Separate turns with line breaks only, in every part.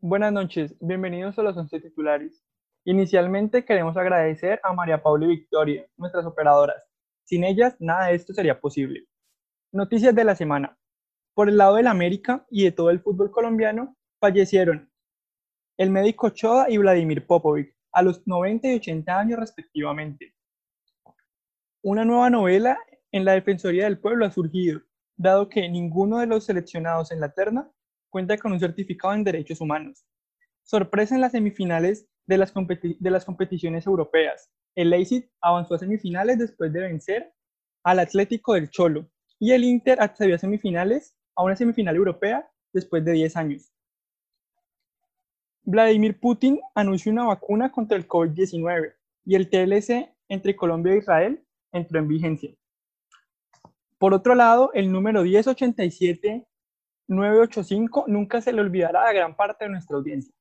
Buenas noches, bienvenidos a los 11 titulares. Inicialmente queremos agradecer a María Paula y Victoria, nuestras operadoras. Sin ellas, nada de esto sería posible. Noticias de la semana. Por el lado del América y de todo el fútbol colombiano, fallecieron el médico Choda y Vladimir Popovic, a los 90 y 80 años respectivamente. Una nueva novela en la Defensoría del Pueblo ha surgido, dado que ninguno de los seleccionados en la terna cuenta con un certificado en derechos humanos. Sorpresa en las semifinales de las, de las competiciones europeas. El Leipzig avanzó a semifinales después de vencer al Atlético del Cholo y el Inter accedió a semifinales, a una semifinal europea después de 10 años. Vladimir Putin anunció una vacuna contra el COVID-19 y el TLC entre Colombia e Israel entró en vigencia. Por otro lado, el número 1087-985 nunca se le olvidará a gran parte de nuestra audiencia.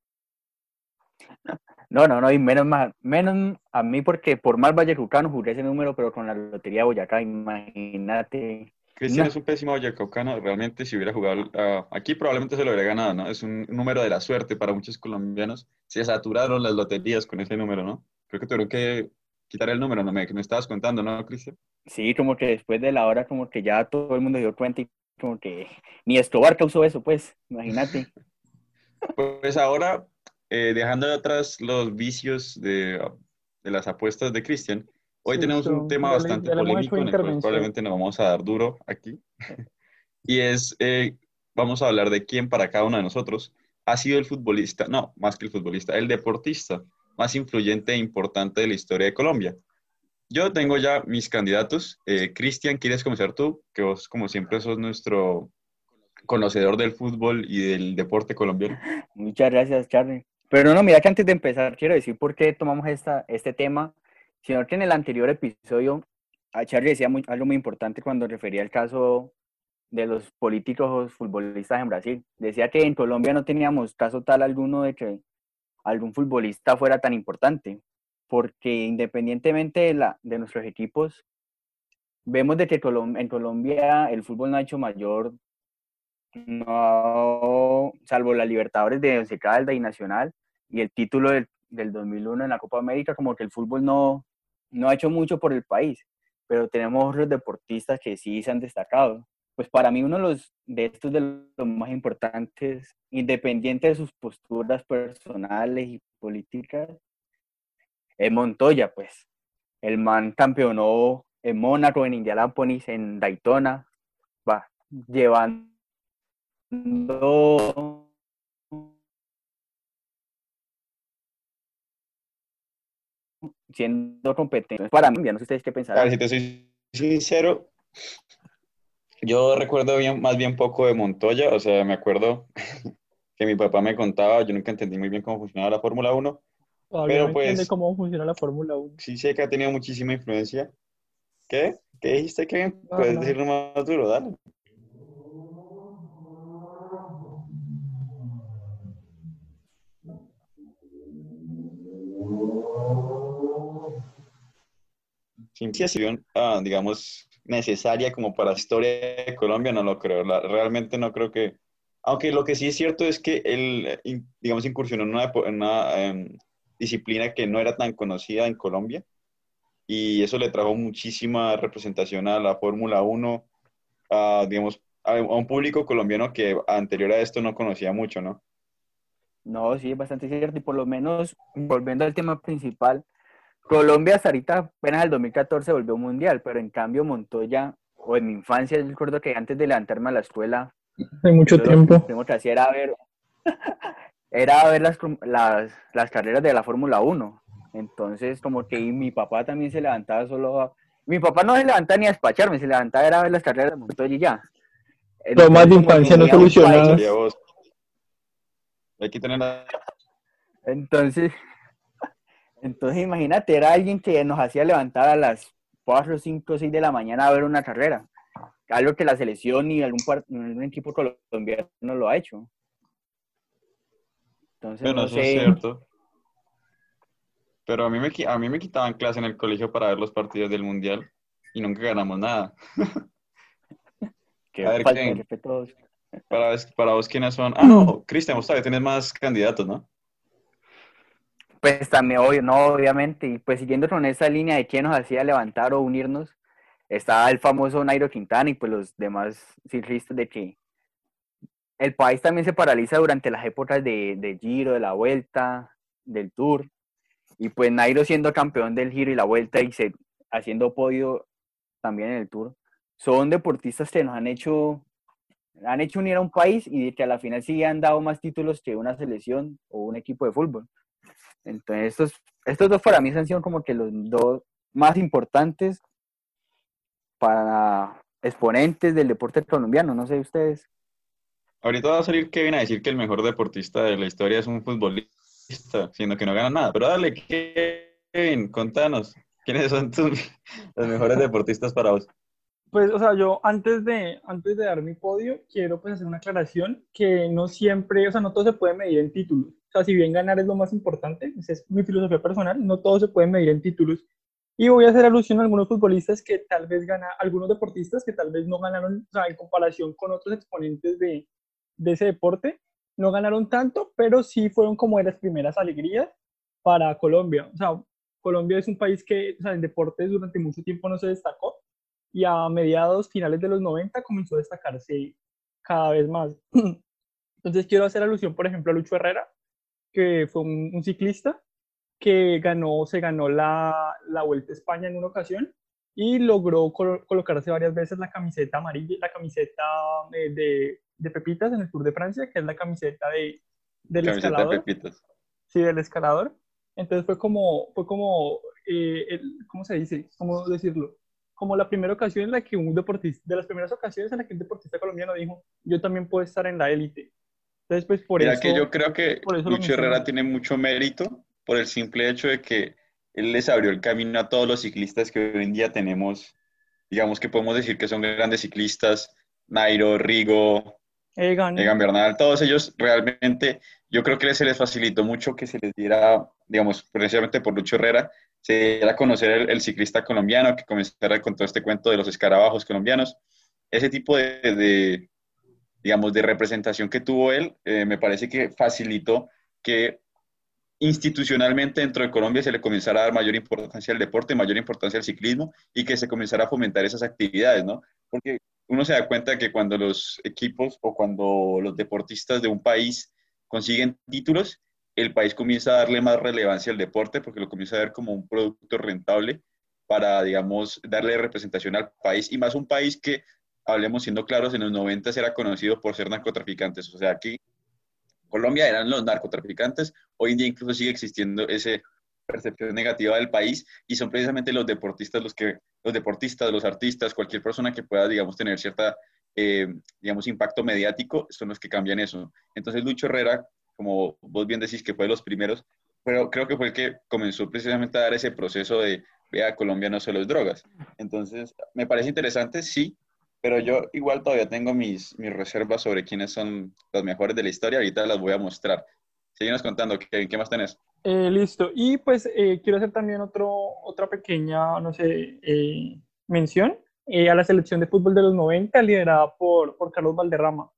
No, no, no, y menos, menos a mí porque por mal vallecaucano jugué ese número, pero con la Lotería de Boyacá, imagínate.
Cristian es un pésimo vallecaucano, realmente si hubiera jugado uh, aquí probablemente se lo hubiera ganado, ¿no? Es un número de la suerte para muchos colombianos. Se saturaron las loterías con ese número, ¿no? Creo que tuvieron que quitar el número, ¿no? Me, que me estabas contando, ¿no, Cristian?
Sí, como que después de la hora, como que ya todo el mundo dio cuenta y como que ni Escobar causó eso, pues, imagínate.
pues ahora, eh, dejando atrás los vicios de, de las apuestas de Cristian, hoy tenemos un tema bastante polémico en el cual probablemente nos vamos a dar duro aquí. y es, eh, vamos a hablar de quién para cada uno de nosotros ha sido el futbolista, no, más que el futbolista, el deportista más influyente e importante de la historia de Colombia. Yo tengo ya mis candidatos. Eh, Cristian, ¿quieres comenzar tú? Que vos, como siempre, sos nuestro conocedor del fútbol y del deporte colombiano.
Muchas gracias, Charlie. Pero no, mira que antes de empezar, quiero decir por qué tomamos esta, este tema, sino que en el anterior episodio, a Charlie decía algo muy importante cuando refería al caso de los políticos futbolistas en Brasil. Decía que en Colombia no teníamos caso tal alguno de que algún futbolista fuera tan importante, porque independientemente de, la, de nuestros equipos, vemos de que en Colombia el fútbol no ha hecho mayor, no, salvo la Libertadores de Once y Nacional, y el título del, del 2001 en la Copa América, como que el fútbol no, no ha hecho mucho por el país, pero tenemos otros deportistas que sí se han destacado. Pues para mí uno de, los, de estos de los más importantes, independiente de sus posturas personales y políticas, es Montoya, pues. El man campeonó en Mónaco, en Indianápolis, en Daytona, va llevando siendo competente. Para mí, ya no sé ustedes qué pensarán.
Si te soy sincero, yo recuerdo bien, más bien poco de Montoya, o sea, me acuerdo que mi papá me contaba, yo nunca entendí muy bien cómo funcionaba la Fórmula 1.
Pero no pues, cómo funciona la Fórmula 1.
Sí sé que ha tenido muchísima influencia. ¿Qué? ¿Qué dijiste, Kevin? ¿Puedes decirlo más duro? Dale. Ciencia ah, digamos, necesaria como para la historia de Colombia, no lo creo. realmente no creo que... Aunque lo que sí es cierto es que él, digamos, incursionó en una, em, disciplina que no era tan conocida en Colombia y eso le trajo muchísima representación a la Fórmula 1, a, digamos, a, un público colombiano que anterior a esto no conocía mucho, ¿no?
No, sí, es bastante cierto y por lo menos, volviendo al tema principal, Colombia hasta ahorita, apenas el 2014 volvió mundial, pero en cambio Montoya, o en mi infancia, yo recuerdo que antes de levantarme a la escuela,
hace mucho tiempo,
lo que hacía era ver, era ver las, las, las carreras de la Fórmula 1. Entonces, como que mi papá también se levantaba solo a... Mi papá no se levantaba ni a despacharme, se levantaba era a ver las carreras de Montoya y ya.
Lo más de infancia no solucionadas.
Hay que tener...
Entonces, entonces, imagínate, era alguien que nos hacía levantar a las 4, 5, 6 de la mañana a ver una carrera. Algo que la selección y algún, algún equipo colombiano no lo ha hecho.
Entonces, no sé. es cierto. Pero a mí, me, a mí me quitaban clase en el colegio para ver los partidos del Mundial y nunca ganamos nada.
a ver, ¿quién?
Para, para vos, ¿quiénes son? Ah, no, Cristian, vos todavía tienes más candidatos, ¿no?
Pues también, obvio, no, obviamente, y pues siguiendo con esa línea de quién nos hacía levantar o unirnos, estaba el famoso Nairo Quintana y pues los demás ciclistas de que el país también se paraliza durante las épocas de, de Giro, de la Vuelta, del Tour, y pues Nairo siendo campeón del Giro y la Vuelta y se, haciendo podio también en el Tour, son deportistas que nos han hecho han hecho unir a un país y que a la final sí han dado más títulos que una selección o un equipo de fútbol. Entonces, estos, estos dos para mí han sido como que los dos más importantes para exponentes del deporte colombiano, no sé ustedes.
Ahorita va a salir Kevin a decir que el mejor deportista de la historia es un futbolista, siendo que no gana nada. Pero dale, Kevin, contanos, ¿quiénes son los mejores deportistas para vos?
Pues, o sea, yo antes de, antes de dar mi podio, quiero pues hacer una aclaración que no siempre, o sea, no todo se puede medir en títulos. O sea, si bien ganar es lo más importante, esa es mi filosofía personal, no todo se puede medir en títulos. Y voy a hacer alusión a algunos futbolistas que tal vez ganan, algunos deportistas que tal vez no ganaron, o sea, en comparación con otros exponentes de, de ese deporte, no ganaron tanto, pero sí fueron como de las primeras alegrías para Colombia. O sea, Colombia es un país que o sea, en deportes durante mucho tiempo no se destacó y a mediados, finales de los 90 comenzó a destacarse cada vez más. Entonces quiero hacer alusión, por ejemplo, a Lucho Herrera, que fue un, ciclista que ganó, se ganó la, la, Vuelta a España en una ocasión y logró colocarse varias veces la camiseta amarilla, la camiseta de, de, Pepitas en el Tour de Francia, que es la camiseta de, del camiseta escalador. De Pepitas. Sí, del escalador. Entonces fue como, fue como eh, el, ¿cómo se dice? ¿Cómo decirlo? como la primera ocasión en la que un deportista, de las primeras ocasiones en la que un deportista colombiano dijo, yo también puedo estar en la élite. Entonces, pues por
Mira
eso...
que yo creo que Lucho Herrera tiene mucho mérito por el simple hecho de que él les abrió el camino a todos los ciclistas que hoy en día tenemos, digamos que podemos decir que son grandes ciclistas, Nairo, Rigo, Egan, Egan Bernal, todos ellos realmente, yo creo que se les facilitó mucho que se les diera, digamos, precisamente por Lucho Herrera, se diera a conocer el, ciclista colombiano, que comenzara con todo este cuento de los escarabajos colombianos. Ese tipo de, digamos, de representación que tuvo él, eh, me parece que facilitó que institucionalmente dentro de Colombia se le comenzara a dar mayor importancia al deporte, mayor importancia al ciclismo y que se comenzara a fomentar esas actividades, ¿no? Porque uno se da cuenta que cuando los equipos o cuando los deportistas de un país consiguen títulos, el país comienza a darle más relevancia al deporte porque lo comienza a ver como un producto rentable para, digamos, darle representación al país y más un país que, hablemos siendo claros, en los 90 era conocido por ser narcotraficantes. O sea, aquí Colombia eran los narcotraficantes, hoy en día incluso sigue existiendo esa percepción negativa del país y son precisamente los deportistas los que, los deportistas, los artistas, cualquier persona que pueda, digamos, tener cierta, eh, digamos, impacto mediático, son los que cambian eso. Entonces Lucho Herrera como vos bien decís que fue de los primeros, pero creo que fue el que comenzó precisamente a dar ese proceso de, vea, Colombia no solo es drogas. Entonces, me parece interesante, sí, pero yo igual todavía tengo mis, mis reservas sobre quiénes son los mejores de la historia, ahorita las voy a mostrar. Seguimos contando, ¿qué, qué más tenés?
Eh, listo, y pues eh, quiero hacer también otro, otra pequeña, no sé, eh, mención a la selección de fútbol de los 90, liderada por, por Carlos Valderrama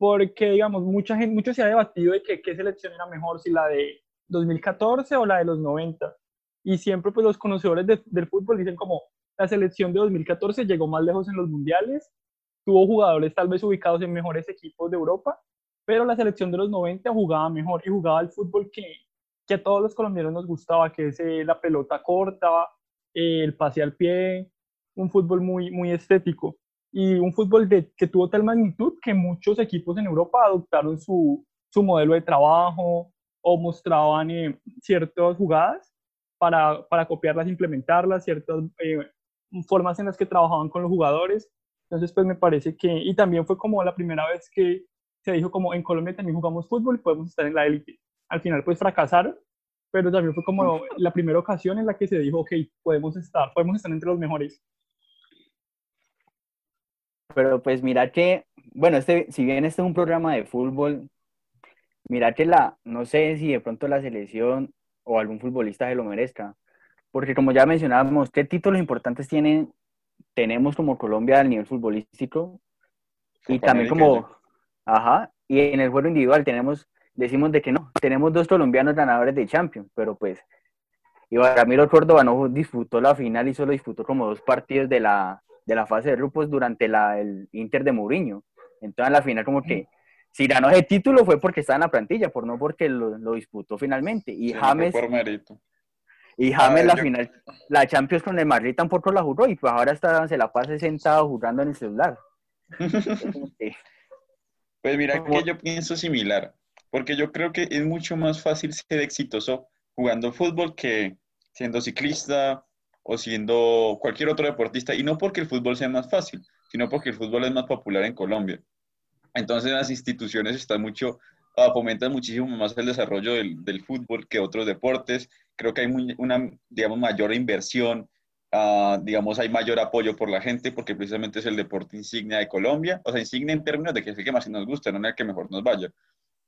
porque, digamos, mucha gente, mucho se ha debatido de que qué selección era mejor, si la de 2014 o la de los 90. Y siempre, pues, los conocedores del fútbol dicen como la selección de 2014 llegó más lejos en los mundiales, tuvo jugadores tal vez ubicados en mejores equipos de Europa, pero la selección de los 90 jugaba mejor y jugaba el fútbol que, que a todos los colombianos nos gustaba, que es eh, la pelota corta, el pase al pie, un fútbol muy, muy estético. Y un fútbol de, que tuvo tal magnitud que muchos equipos en Europa adoptaron su, su modelo de trabajo o mostraban eh, ciertas jugadas para, para, copiarlas, implementarlas, ciertas eh, formas en las que trabajaban con los jugadores. Entonces, pues me parece que, y también fue como la primera vez que se dijo como en Colombia también jugamos fútbol y podemos estar en la élite. Al final, pues fracasaron, pero también fue como la primera ocasión en la que se dijo, ok, podemos estar, podemos estar entre los mejores.
Pero pues mira que, bueno, este, si bien este es un programa de fútbol, mira que la, no sé si de pronto la selección o algún futbolista se lo merezca. Porque como ya mencionábamos, ¿qué títulos importantes tienen, tenemos como Colombia al nivel futbolístico? Y también como, Ajá, y en el juego individual tenemos, decimos de que no, tenemos dos colombianos ganadores de Champions, pero pues Iván Ramiro Córdoba no disputó la final y solo disputó como dos partidos de la, de la fase de grupos durante la, el Inter de Mourinho. Entonces, en la final, como que si ganó ese título fue porque estaba en la plantilla, por no porque lo, lo disputó finalmente. Y James.
Por mérito.
Y James, la final, la Champions con el Madrid tampoco la jugó y pues ahora está, se la pasa sentado jugando en el celular.
pues mira que yo pienso similar, porque yo creo que es mucho más fácil ser exitoso jugando fútbol que siendo ciclista o siendo cualquier otro deportista, y no porque el fútbol sea más fácil, sino porque el fútbol es más popular en Colombia. Entonces las instituciones están mucho, fomentan muchísimo más el desarrollo del, del, fútbol que otros deportes. Creo que hay una, digamos, mayor inversión, uh, digamos, hay mayor apoyo por la gente porque precisamente es el deporte insignia de Colombia, o sea, insignia en términos de que es el que más nos gusta, no en el que mejor nos vaya.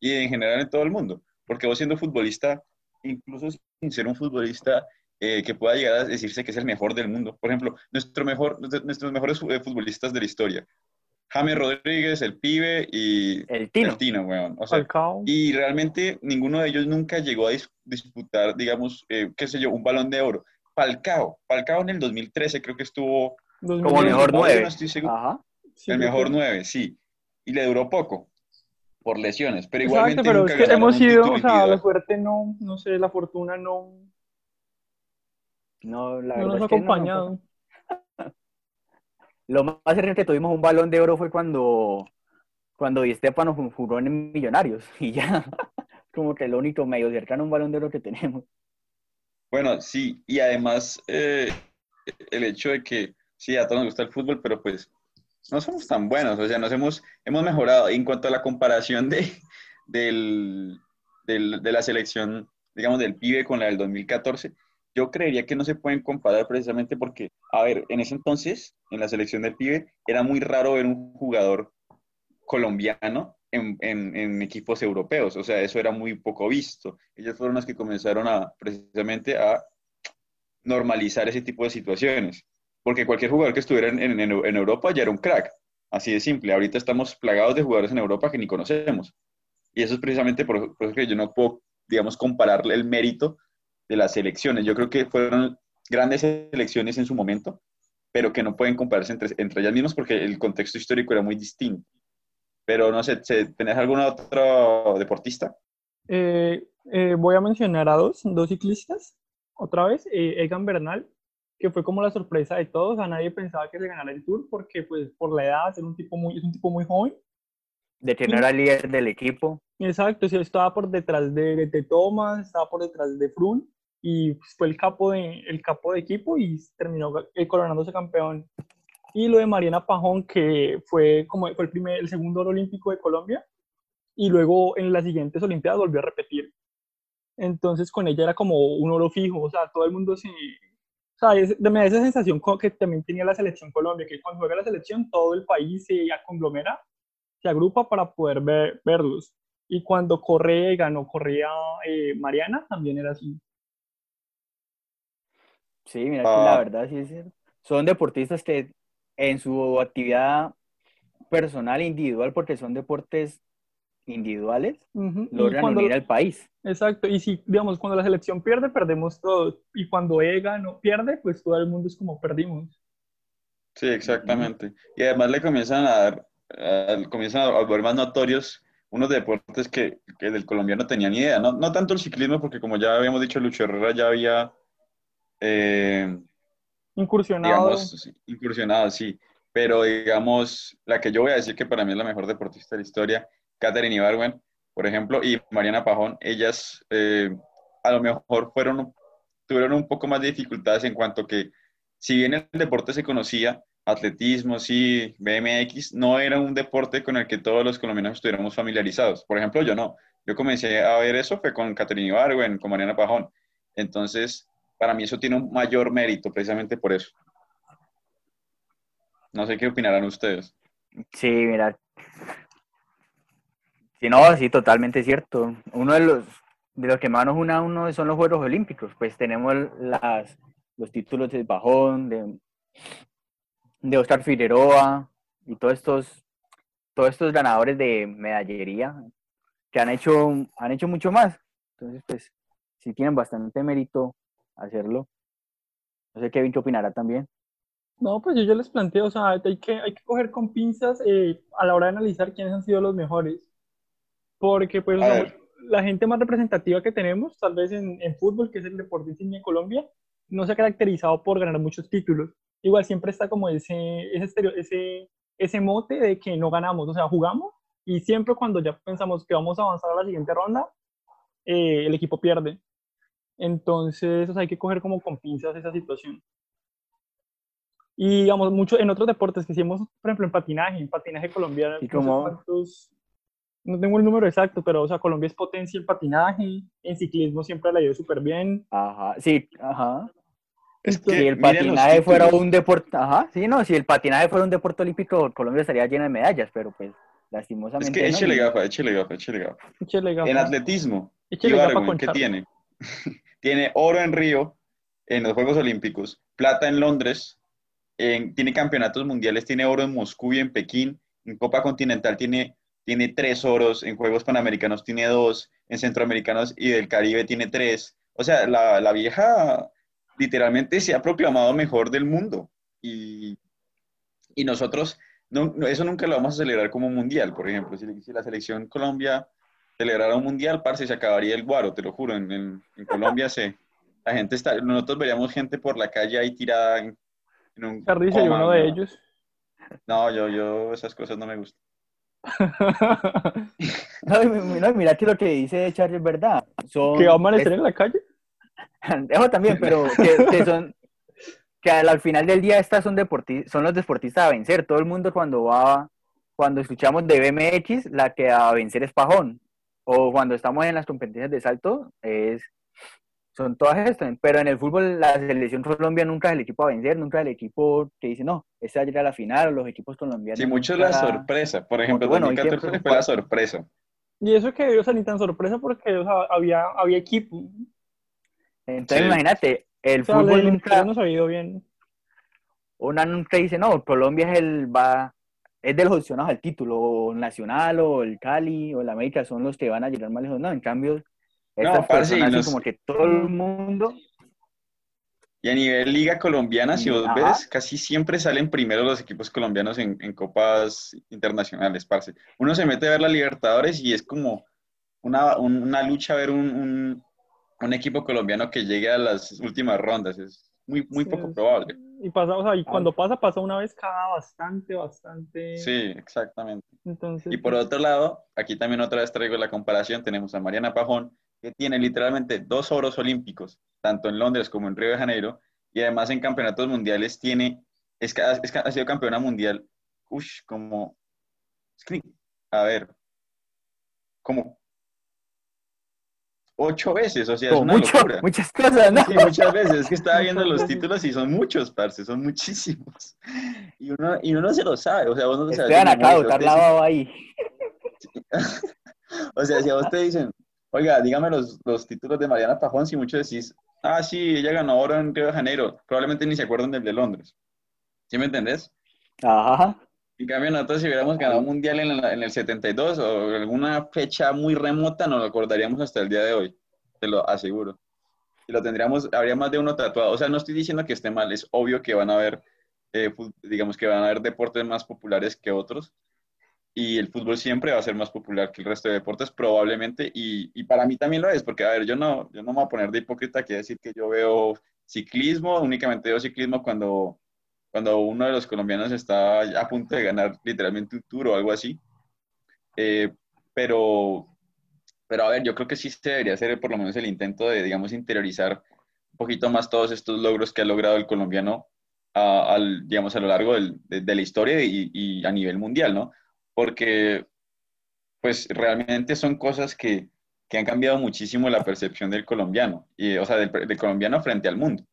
Y en general en todo el mundo, porque vos siendo futbolista, incluso sin ser un futbolista eh, que pueda llegar a decirse que es el mejor del mundo. Por ejemplo, nuestro mejor, nuestros mejores eh, futbolistas de la historia. James Rodríguez, el pibe y
el Tino,
el O sea, y realmente ninguno de ellos nunca llegó a disputar, digamos, eh, qué sé yo, un balón de oro. Falcao, Falcao en el 2013 creo que estuvo
como el mejor nueve.
el mejor nueve, sí. Y le duró poco por lesiones, pero igualmente
pero es que hemos sido, o sea, la suerte no, no sé, la fortuna no,
no, la
no nos ha acompañado.
Lo más cerca que tuvimos un balón de oro fue cuando, cuando Di Stefano jugó en Millonarios y ya, como que lo único medio cercano a un balón de oro que tenemos.
Bueno, sí, y además eh, el hecho de que sí, a todos nos gusta el fútbol, pero pues no somos tan buenos, o sea, nos hemos, hemos mejorado. en cuanto a la comparación de, del, de la selección, digamos, del pibe con la del 2014, yo creería que no se pueden comparar precisamente porque, a ver, en ese entonces, en la selección del pibe, era muy raro ver un jugador colombiano en, en, equipos europeos, o sea, eso era muy poco visto. Ellos fueron los que comenzaron a, precisamente, a normalizar ese tipo de situaciones, porque cualquier jugador que estuviera en, en Europa ya era un crack, así de simple. Ahorita estamos plagados de jugadores en Europa que ni conocemos. Y eso es precisamente por, por eso que yo no puedo, digamos, comparar el mérito de las elecciones. Yo creo que fueron grandes elecciones en su momento, pero que no pueden compararse entre, entre ellas mismas porque el contexto histórico era muy distinto. Pero no sé, ¿tenés algún otro deportista?
Eh, eh, voy a mencionar a dos, dos ciclistas. Otra vez, eh, Egan Bernal, que fue como la sorpresa de todos. A nadie pensaba que se ganara el Tour porque, pues, por la edad, es un tipo muy, es un tipo muy joven.
De que no era líder del equipo.
Exacto, sí, estaba por detrás de, de Thomas, estaba por detrás de Froome y fue el capo de, el capo de equipo y terminó eh, coronándose campeón. Y lo de Mariana Pajón, que fue, como, fue el, primer, el segundo oro olímpico de Colombia, y luego en las siguientes Olimpiadas volvió a repetir. Entonces con ella era como un oro fijo, o sea, todo el mundo se... O sea, me da esa sensación que también tenía la selección Colombia, que cuando juega la selección todo el país se conglomera, se agrupa para poder ver, verlos. Y cuando corre, ganó, corría eh, Mariana, también era así.
Sí, mira, la ah. verdad sí es cierto. Son deportistas que en su actividad personal individual, porque son deportes individuales, logran unir al país.
Exacto, y si, digamos, cuando la selección pierde, perdemos todos, y cuando EGA no pierde, pues todo el mundo es como perdimos.
Sí, exactamente. Y además le comienzan a dar, comienzan a volver más notorios unos deportes que, que del colombiano tenía ni idea, no, no tanto el ciclismo, porque como ya habíamos dicho, Lucho Herrera ya había eh,
incursionado.
incursionado, sí. Pero digamos, la que yo voy a decir que para mí es la mejor deportista de la historia, Katherine Ibarwen, por ejemplo, y Mariana Pajón, ellas eh, a lo mejor fueron, tuvieron un poco más de dificultades en cuanto que, si bien el deporte se conocía, atletismo, sí, BMX, no era un deporte con el que todos los colombianos estuviéramos familiarizados. Por ejemplo, yo no. Yo comencé a ver eso fue con Caterina Ibarwen, con Mariana Pajón. Entonces, para mí eso tiene un mayor mérito precisamente por eso. No sé qué opinarán ustedes.
Sí, mira. Sí, no, sí, totalmente cierto. Uno de los, de los que más nos une a uno son los Juegos Olímpicos. Pues tenemos las, los títulos de Bajón, de, de Oscar Figueroa y todos estos todos estos ganadores de medallería que han hecho, han hecho mucho más. Entonces, pues, sí tienen bastante mérito hacerlo. No sé, Kevin, ¿qué opinará también?
No, pues yo ya les planteo, o sea, hay que, hay que coger con pinzas eh, a la hora de analizar quiénes han sido los mejores. Porque, pues, la gente más representativa que tenemos, tal vez en, en fútbol, que es el deporte insignia en Colombia, no se ha caracterizado por ganar muchos títulos. Igual siempre está como ese, ese, ese, ese mote de que no ganamos, o sea, jugamos y siempre cuando ya pensamos que vamos a avanzar a la siguiente ronda, eh, el equipo pierde. Entonces, hay que coger como con pinzas esa situación. Y digamos, mucho en otros deportes que hicimos, por ejemplo, en patinaje, en patinaje colombiano,
¿Y cómo?
no tengo el número exacto, pero o sea, Colombia es potencia en patinaje, en ciclismo siempre la ha ido súper bien.
Ajá, sí, ajá. Es que si el patinaje fuera un deporte, ajá, sí, no, si el patinaje fuera un deporte olímpico, Colombia estaría llena de medallas, pero pues lastimosamente.
Es que échele gafa, échele gafa, échele gafa.
Échele gafa.
En atletismo, ¿qué tiene? tiene oro en Río, en los Juegos Olímpicos, plata en Londres, tiene campeonatos mundiales, tiene oro en Moscú y en Pekín, en Copa Continental tiene, tiene tres oros, en Juegos Panamericanos tiene dos, en Centroamericanos y del Caribe tiene tres. O sea, la, la vieja literalmente se ha proclamado mejor del mundo. Y, y nosotros, no, eso nunca lo vamos a celebrar como mundial, por ejemplo. Si, la selección Colombia celebrara un mundial, parce, se acabaría el guaro, te lo juro. En, en, Colombia se, la gente está, nosotros veríamos gente por la calle ahí tirada en,
un... uno de ellos.
No, yo, yo, esas cosas no me gustan.
no, mira que lo que dice Charlie es verdad.
Son, ¿Que va a amanecer en la calle?
Eso también, pero que, son, que al, final del día estas son, son los deportistas a vencer. Todo el mundo cuando va, cuando escuchamos de BMX, la que a vencer es Pajón. O cuando estamos en las competencias de salto, es, son todas estas. Pero en el fútbol, la selección Colombia nunca es el equipo a vencer, nunca es el equipo que dice, no, este va a llegar a la final, o los equipos colombianos.
Sí, mucho la sorpresa. Por ejemplo, bueno, 2014 fue la sorpresa.
Y eso que, o sea, ni tan sorpresa porque había, había equipo.
Entonces, imagínate, el fútbol nunca.
ha ido bien.
Una nunca dice, no, Colombia es el. va es de los opcionados al título, o Nacional, o el Cali, o el América, son los que van a llegar más lejos. No, en cambio,
no,
personas, como que todo el mundo.
Y a nivel liga colombiana, si vos ves, casi siempre salen primero los equipos colombianos en, en, copas internacionales, parce. Uno se mete a ver la Libertadores y es como una, una lucha a ver un, un equipo colombiano que llegue a las últimas rondas. Es muy, muy poco probable.
Y, pasa, o sea, y cuando pasa, pasa una vez cada bastante, bastante.
Sí, exactamente. Entonces, y por pues otro lado, aquí también otra vez traigo la comparación. Tenemos a Mariana Pajón, que tiene literalmente dos oros olímpicos, tanto en Londres como en Río de Janeiro, y además en campeonatos mundiales tiene, es, es, ha sido campeona mundial, uff, como, a ver, como ocho veces, o sea, es una locura.
Muchas cosas, ¿no?
Sí, muchas veces, es que estaba viendo los títulos y son muchos, parce, son muchísimos. Y uno, y uno no se lo sabe, o sea, vos no te sabes.
acá, botar lavado ahí.
o sea, si a vos te dicen, oiga, dígame los, los títulos de Mariana Pajón, si muchos decís, ah, sí, ella ganó ahora en Río de Janeiro, probablemente ni se acuerdan del de Londres. ¿Sí me entendés?
Ajá.
En cambio, nosotros si hubiéramos ganado un mundial en, en, el 72 o alguna fecha muy remota, nos lo acordaríamos hasta el día de hoy, te lo aseguro. Y lo tendríamos, habría más de uno tatuado. O sea, no estoy diciendo que esté mal, es obvio que van a haber, eh, digamos que van a haber deportes más populares que otros. Y el fútbol siempre va a ser más popular que el resto de deportes, probablemente. Y, y para mí también lo es, porque, a ver, yo no, yo no me voy a poner de hipócrita que decir que yo veo ciclismo, únicamente veo ciclismo cuando cuando uno de los colombianos está a punto de ganar literalmente un tour o algo así. Eh, pero, pero a ver, yo creo que sí se debería hacer por lo menos el intento de, digamos, interiorizar un poquito más todos estos logros que ha logrado el colombiano a, al, digamos, a lo largo del, de, la historia y, y, a nivel mundial, ¿no? Porque, pues, realmente son cosas que, que han cambiado muchísimo la percepción del colombiano, y, o sea, del, del colombiano frente al mundo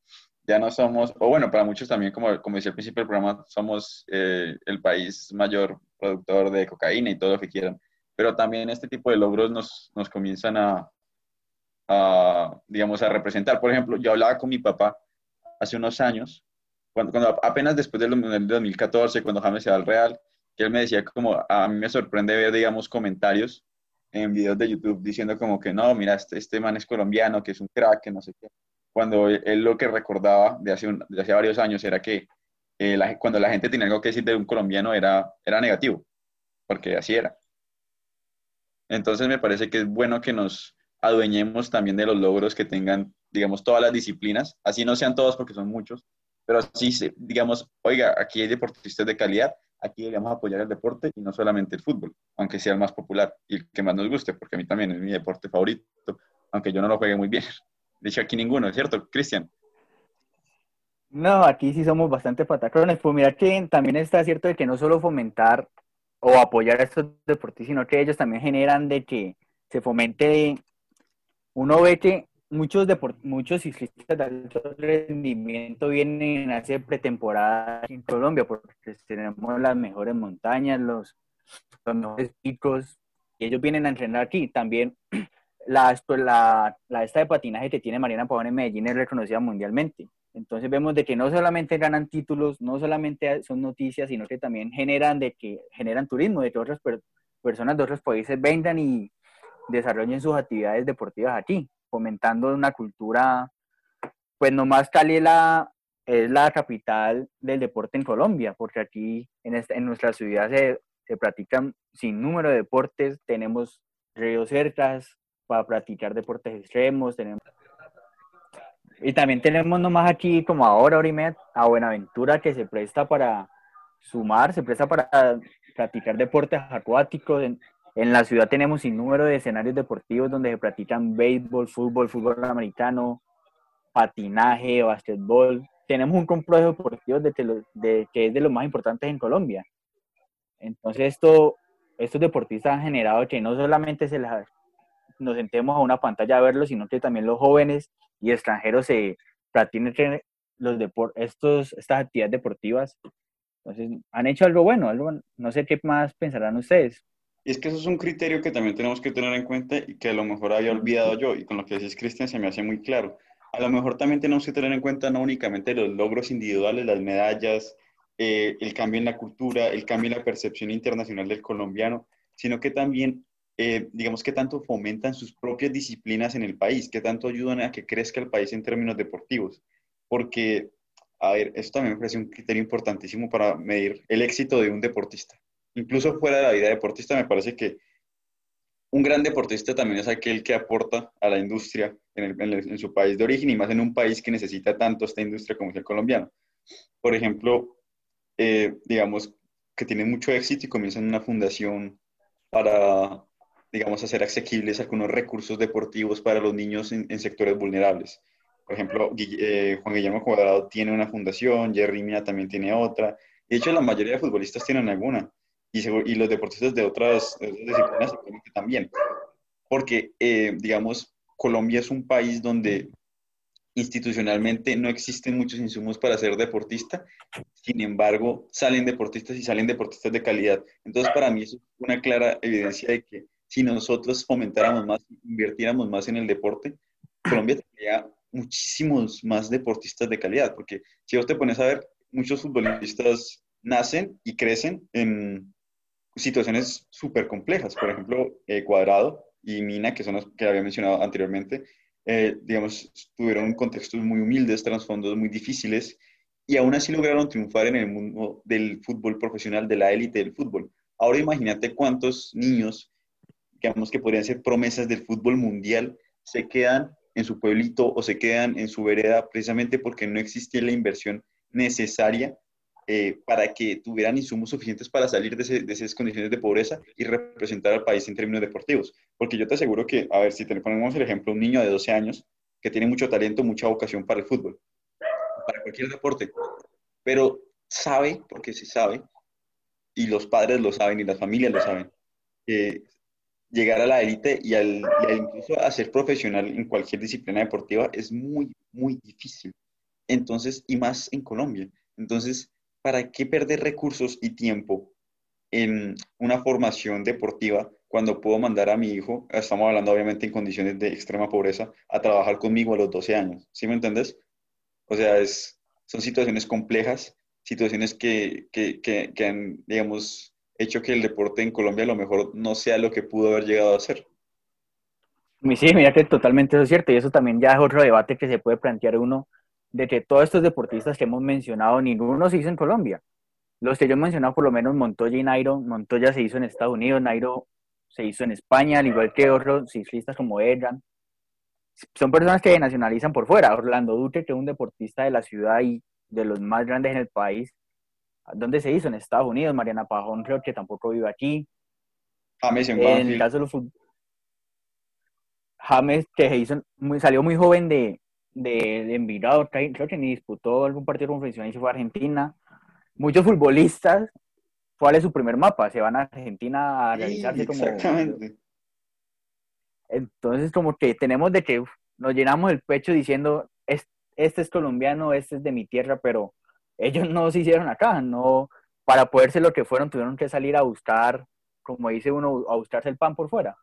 ya no somos, o bueno, para muchos también, como, como decía al principio del programa, somos eh, el país mayor productor de cocaína y todo lo que quieran, pero también este tipo de logros nos, nos comienzan a, a, digamos, a representar. Por ejemplo, yo hablaba con mi papá hace unos años, cuando, cuando apenas después del, 2014, cuando James se va al Real, que él me decía como, a mí me sorprende ver, digamos, comentarios en videos de YouTube diciendo como que no, mira, este, este man es colombiano, que es un crack, que no sé qué. Cuando él, lo que recordaba de hace, de hace varios años era que eh, cuando la gente tenía algo que decir de un colombiano era, era negativo, porque así era. Entonces me parece que es bueno que nos adueñemos también de los logros que tengan, digamos, todas las disciplinas, así no sean todos porque son muchos, pero así, digamos, oiga, aquí hay deportistas de calidad, aquí deberíamos apoyar el deporte y no solamente el fútbol, aunque sea el más popular y el que más nos guste, porque a mí también es mi deporte favorito, aunque yo no lo juegue muy bien. De hecho, aquí ninguno, ¿cierto, Cristian?
No, aquí sí somos bastante patacrones. Pues mira que también está cierto de que no solo fomentar o apoyar a estos deportistas, sino que ellos también generan de que se fomente. Uno ve que muchos muchos ciclistas de alto rendimiento vienen a hacer pretemporada en Colombia porque tenemos las mejores montañas, los, los mejores picos, y ellos vienen a entrenar aquí. También la, la, la esta de patinaje que tiene Mariana Pavón en Medellín es reconocida mundialmente. Entonces vemos de que no solamente ganan títulos, no solamente son noticias, sino que también generan de que generan turismo, de que otras personas de otros países vengan y desarrollen sus actividades deportivas aquí, fomentando una cultura, pues nomás Cali la, es la capital del deporte en Colombia, porque aquí en, esta, en nuestra ciudad se, se practican sin número de deportes, tenemos ríos cercas para practicar deportes extremos, tenemos y también tenemos nomás aquí como ahora, hora y media, a Buenaventura que se presta para sumar, se presta para practicar deportes acuáticos. En, en la ciudad tenemos sin número de escenarios deportivos donde se practican béisbol, fútbol, fútbol americano, patinaje, básquetbol. Tenemos un complejo deportivo de, de, que es de los más importantes en Colombia. Entonces esto, estos deportistas han generado que no solamente se les nos sentemos a una pantalla a verlo, sino que también los jóvenes y extranjeros se practiquen los estos, estas actividades deportivas. Entonces, han hecho algo bueno, algo, no sé qué más pensarán ustedes.
Y es que eso es un criterio que también tenemos que tener en cuenta y que a lo mejor había olvidado yo, y con lo que decís, Cristian, se me hace muy claro. A lo mejor también tenemos que tener en cuenta no únicamente los logros individuales, las medallas, eh, el cambio en la cultura, el cambio en la percepción internacional del colombiano, sino que también eh, digamos, que tanto fomentan sus propias disciplinas en el país, que tanto ayudan a que crezca el país en términos deportivos. Porque, a ver, esto también me parece un criterio importantísimo para medir el éxito de un deportista. Incluso fuera de la vida deportista, me parece que un gran deportista también es aquel que aporta a la industria en, su país de origen y más en un país que necesita tanto esta industria como es el colombiano. Por ejemplo, eh, digamos que tiene mucho éxito y comienzan una fundación para digamos, hacer asequibles algunos recursos deportivos para los niños en, sectores vulnerables. Por ejemplo, eh, Juan Guillermo Cuadrado tiene una fundación, Jerry Mina también tiene otra. De hecho, la mayoría de futbolistas tienen alguna. Y, y los deportistas de otras, disciplinas también. Porque, eh, digamos, Colombia es un país donde institucionalmente no existen muchos insumos para ser deportista, sin embargo, salen deportistas y salen deportistas de calidad. Entonces, para mí eso es una clara evidencia de que si nosotros fomentáramos más, invirtiéramos más en el deporte, Colombia tendría muchísimos más deportistas de calidad, porque si vos te pones a ver, muchos futbolistas nacen y crecen en situaciones súper complejas. Por ejemplo, eh, Cuadrado y Mina, que son los que había mencionado anteriormente, eh, digamos, tuvieron contextos muy humildes, trasfondos muy difíciles, y aún así lograron triunfar en el mundo del fútbol profesional, de la élite del fútbol. Ahora imagínate cuántos niños digamos que podrían ser promesas del fútbol mundial, se quedan en su pueblito o se quedan en su vereda precisamente porque no existía la inversión necesaria eh, para que tuvieran insumos suficientes para salir de, de, esas condiciones de pobreza y representar al país en términos deportivos. Porque yo te aseguro que, a ver, si te ponemos el ejemplo, un niño de 12 años que tiene mucho talento, mucha vocación para el fútbol, para cualquier deporte, pero sabe, porque se sabe, y los padres lo saben y las familias lo saben, que llegar a la élite y, al, incluso a ser profesional en cualquier disciplina deportiva es muy, muy difícil. Entonces, y más en Colombia. Entonces, ¿para qué perder recursos y tiempo en una formación deportiva cuando puedo mandar a mi hijo, estamos hablando obviamente en condiciones de extrema pobreza, a trabajar conmigo a los 12 años? ¿Sí me entiendes? O sea, es, son situaciones complejas, situaciones que, que, que, que han, digamos, hecho que el deporte en Colombia a lo mejor no sea lo que pudo haber llegado a ser.
Sí, mira que totalmente eso es cierto y eso también ya es otro debate que se puede plantear uno de que todos estos deportistas que hemos mencionado, ninguno se hizo en Colombia. Los que yo he mencionado, por lo menos Montoya y Nairo, Montoya se hizo en Estados Unidos, Nairo se hizo en España, al igual que otros ciclistas como Edran. Son personas que nacionalizan por fuera. Orlando Duque, que es un deportista de la ciudad y de los más grandes en el país, ¿dónde se hizo? En Estados Unidos. Mariana Pajón, creo que tampoco vive aquí.
James en,
en el caso de los James, que se hizo, muy, salió muy joven de, de, de Envigado, creo que ni disputó algún partido convencional y se fue a Argentina. Muchos futbolistas, ¿cuál es su primer mapa? Se van a Argentina a realizarse como... Exactamente. Entonces, como que tenemos de que nos llenamos el pecho diciendo, este es colombiano, este es de mi tierra, pero ellos no se hicieron acá, no, para poder ser lo que fueron, tuvieron que salir a buscar, como dice uno, a buscarse el pan por fuera.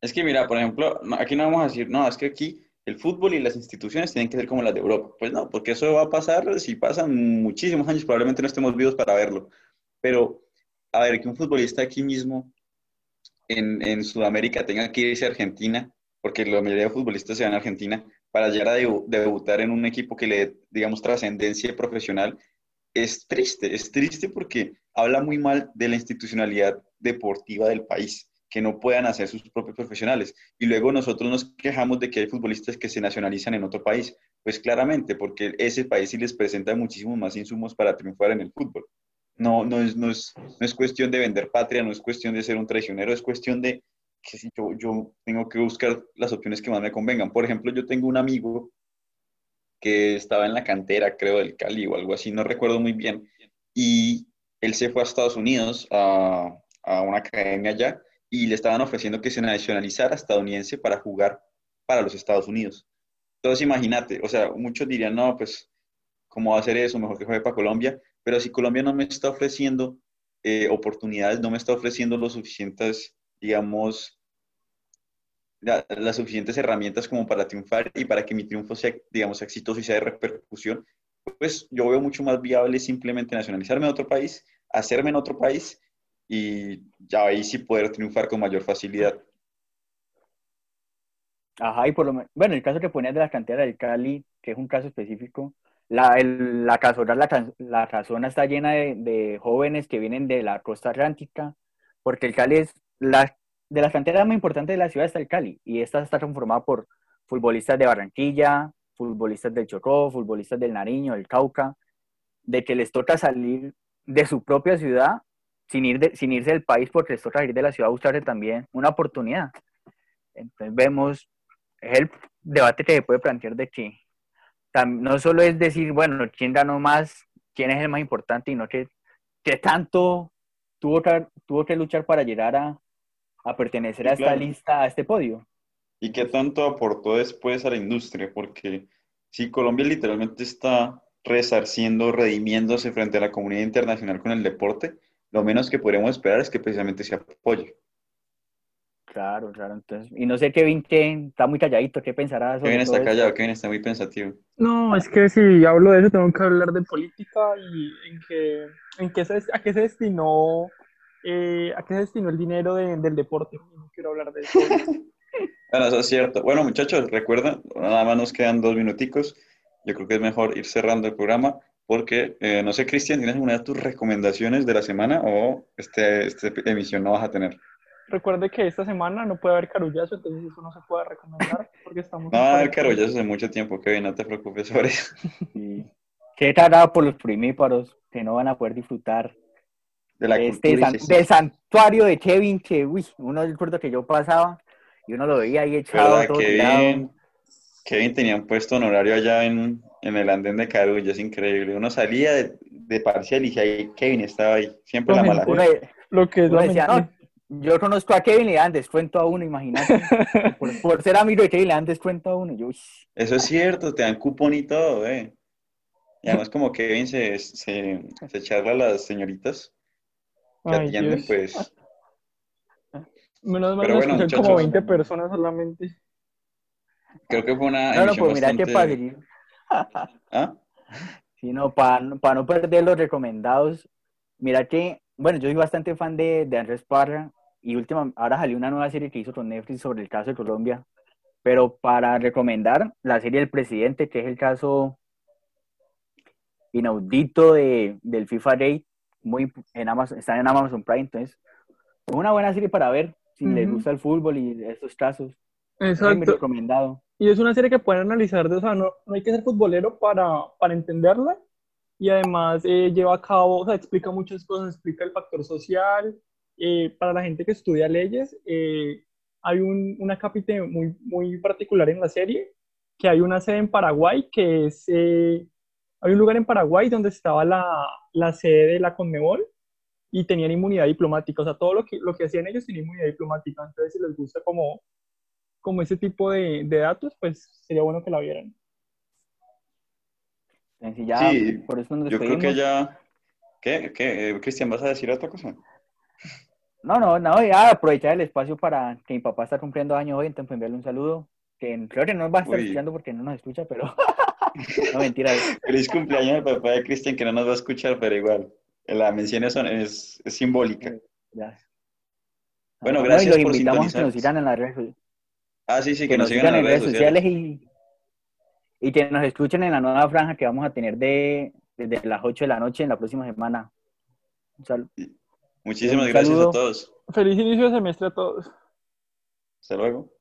Es que mira, por ejemplo, aquí no vamos a decir, no, es que aquí el fútbol y las instituciones tienen que ser como las de Europa. Pues no, porque eso va a pasar si pasan muchísimos años, probablemente no estemos vivos para verlo. Pero, a ver, que un futbolista aquí mismo en, en Sudamérica tenga que irse a Argentina, porque la mayoría de futbolistas se van a Argentina, para llegar a debutar en un equipo que le, digamos, trascendencia profesional, es triste. Es triste porque habla muy mal de la institucionalidad deportiva del país que no puedan hacer sus propios profesionales. Y luego nosotros nos quejamos de que hay futbolistas que se nacionalizan en otro país. Pues claramente, porque ese país sí les presenta muchísimos más insumos para triunfar en el fútbol. No, no, es, no, es, no es cuestión de vender patria, no es cuestión de ser un traicionero, es cuestión de que si yo, yo tengo que buscar las opciones que más me convengan. Por ejemplo, yo tengo un amigo que estaba en la cantera, creo, del Cali o algo así, no recuerdo muy bien, y él se fue a Estados Unidos a, a una academia allá y le estaban ofreciendo que se nacionalizara estadounidense para jugar para los Estados Unidos. Entonces imagínate, o sea, muchos dirían, no, pues, ¿cómo va a hacer eso? Mejor que juegue para Colombia. Pero si Colombia no me está ofreciendo eh, oportunidades, no me está ofreciendo los suficientes, digamos, las suficientes herramientas como para triunfar y para que mi triunfo sea, digamos, exitoso y sea de repercusión, pues yo veo mucho más viable simplemente nacionalizarme en otro país, hacerme en otro país y ya ahí sí poder triunfar con mayor facilidad.
Ajá, y por lo menos, bueno, el caso que ponías de la cantera del Cali, que es un caso específico, la, el, la casona, la, la casona está llena de, de, jóvenes que vienen de la costa atlántica, porque el Cali es, la, de las canteras más importantes de la ciudad está el Cali, y esta está conformada por futbolistas de Barranquilla, futbolistas del Chocó, futbolistas del Nariño, del Cauca, de que les toca salir de su propia ciudad sin, ir sin irse del país porque les toca ir de la ciudad a buscarse también una oportunidad. Entonces vemos, es el debate que se puede plantear de que no solo es decir, bueno, quién ganó más, quién es el más importante, y no que, que tanto tuvo que, tuvo que luchar para llegar a, a pertenecer a esta lista, a este podio.
Y qué tanto aportó después a la industria, porque si Colombia literalmente está resarciendo, redimiéndose frente a la comunidad internacional con el deporte, lo menos que podremos esperar es que precisamente se apoye.
Claro, claro. Entonces, y no sé, Kevin, que está muy calladito, ¿qué pensarás?
Kevin está callado, Kevin está muy pensativo.
No, es que si hablo de eso tengo que hablar de política y en que, en que se, a qué se destinó, eh, a qué se destinó el dinero del deporte. No quiero hablar de eso.
bueno, eso es cierto. Bueno, muchachos, recuerden, nada más nos quedan dos minuticos. Yo creo que es mejor ir cerrando el programa porque, eh, no sé, Cristian, ¿tienes alguna de tus recomendaciones de la semana o este, esta emisión no vas a tener?
Recuerde que esta semana no puede haber carullazo, entonces eso no se puede recomendar porque estamos...
No va a haber carullazo hace mucho tiempo, Kevin, no te preocupes sobre eso.
Qué tarada por los primíparos que no van a poder disfrutar de la este del santuario de Kevin, que, uy, uno recuerdo que yo pasaba y uno lo veía ahí echado todo
Kevin, Kevin tenía un puesto honorario allá en, en el andén de Carulla, es increíble. Uno salía de, de parcial y ahí Kevin estaba ahí, siempre la mala.
lo que
decía, yo conozco a Kevin y le dan descuento a uno, imagínate. por, ser amigo de Kevin le dan descuento a uno. Yo,
Eso es cierto, te dan cupón y todo, eh. Y además como Kevin se, se, se charla a las señoritas que atienden, pues...
Menos mal, Pero bueno, como 20 personas solamente.
Creo que fue una. No, no, pues mira qué padre.
¿Ah? Sí, no, para no perder los recomendados, mira que bueno, yo soy bastante fan de, de Andrés Parra y última, ahora salió una nueva serie que hizo con Netflix sobre el caso de Colombia. Pero para recomendar la serie del presidente, que es el caso inaudito de, del FIFA Day, muy en Amazon, está en Amazon Prime, entonces es una buena serie para ver si les gusta el fútbol y estos casos.
Exacto. Es
recomendado.
Y es una serie que pueden analizar, o sea, no, no hay que ser futbolero para, para entenderla, y además eh, lleva a cabo, o sea, explica muchas cosas, explica el factor social. Eh, para la gente que estudia leyes, eh, hay un, una capítulo muy, muy particular en la serie, que hay una sede en Paraguay, que es, hay un lugar en Paraguay donde estaba la, la sede de la Conmebol y tenían inmunidad diplomática, o sea, todo lo que, lo que hacían ellos tenía inmunidad diplomática, entonces si les gusta como, como ese tipo de, de datos, pues sería bueno que la vieran
sí, por eso yo creo que ya... ¿Qué? ¿Qué? Eh, Cristian, ¿vas a decir otra cosa?
No, no, no, ya aprovechar el espacio para que mi papá está cumpliendo años hoy, entonces enviarle un saludo, que en que no va a estar escuchando porque no nos escucha, pero... no, mentira.
Feliz cumpleaños al papá de Cristian, que no nos va a escuchar, pero igual, la mención es, es, simbólica. Bueno, gracias
por invitamos que nos sigan en las redes
Ah, sí, sí, que, nos, sigan, en las redes sociales y
y que nos escuchen en la nueva franja que vamos a tener de, desde las 8 de la noche en la próxima semana.
Muchísimas gracias a todos.
Feliz inicio de semestre a todos.
Hasta luego.